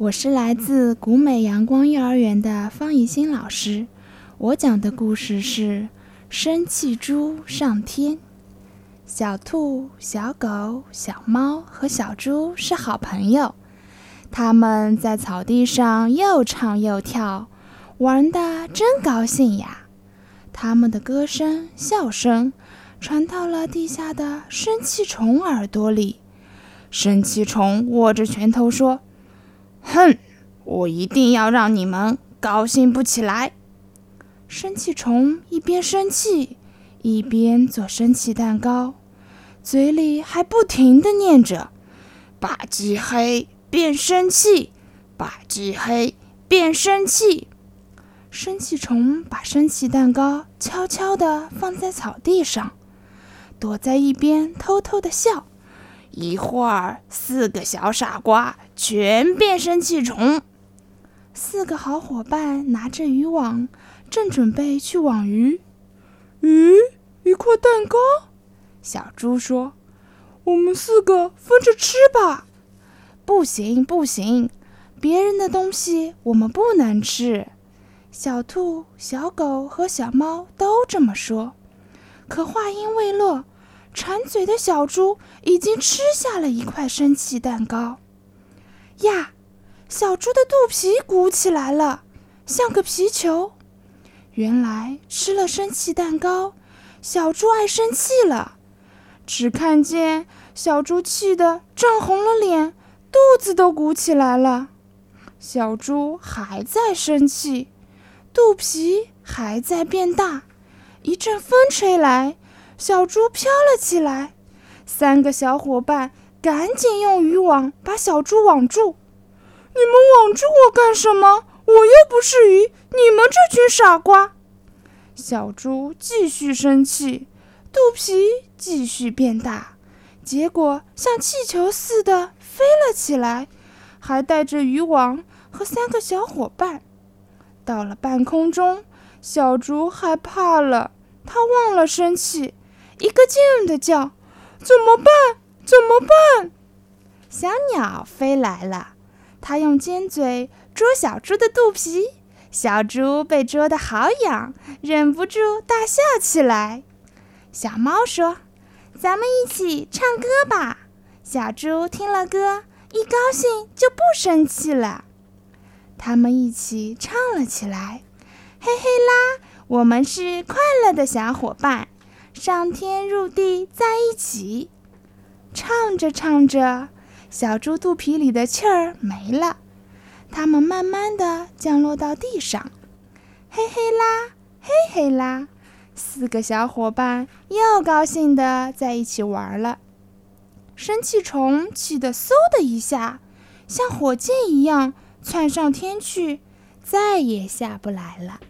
我是来自古美阳光幼儿园的方怡欣老师。我讲的故事是《生气猪上天》。小兔、小狗、小猫和小猪是好朋友，他们在草地上又唱又跳，玩得真高兴呀！他们的歌声、笑声传到了地下的生气虫耳朵里。生气虫握着拳头说。哼！我一定要让你们高兴不起来。生气虫一边生气，一边做生气蛋糕，嘴里还不停地念着：“吧唧黑，变生气；吧唧黑，变生气。”生气虫把生气蛋糕悄悄地放在草地上，躲在一边偷偷地笑。一会儿，四个小傻瓜全变生气虫。四个好伙伴拿着渔网，正准备去网鱼。咦，一块蛋糕！小猪说：“我们四个分着吃吧。”不行，不行，别人的东西我们不能吃。小兔、小狗和小猫都这么说。可话音未落。馋嘴的小猪已经吃下了一块生气蛋糕，呀，小猪的肚皮鼓起来了，像个皮球。原来吃了生气蛋糕，小猪爱生气了。只看见小猪气得涨红了脸，肚子都鼓起来了。小猪还在生气，肚皮还在变大。一阵风吹来。小猪飘了起来，三个小伙伴赶紧用渔网把小猪网住。你们网住我干什么？我又不是鱼，你们这群傻瓜！小猪继续生气，肚皮继续变大，结果像气球似的飞了起来，还带着渔网和三个小伙伴。到了半空中，小猪害怕了，它忘了生气。一个劲的叫：“怎么办？怎么办？”小鸟飞来了，它用尖嘴捉小猪的肚皮，小猪被捉得好痒，忍不住大笑起来。小猫说：“咱们一起唱歌吧。”小猪听了歌，一高兴就不生气了。他们一起唱了起来：“嘿嘿啦，我们是快乐的小伙伴。”上天入地在一起，唱着唱着，小猪肚皮里的气儿没了，它们慢慢的降落到地上。嘿嘿啦，嘿嘿啦，四个小伙伴又高兴的在一起玩了。生气虫气得嗖的一下，像火箭一样窜上天去，再也下不来了。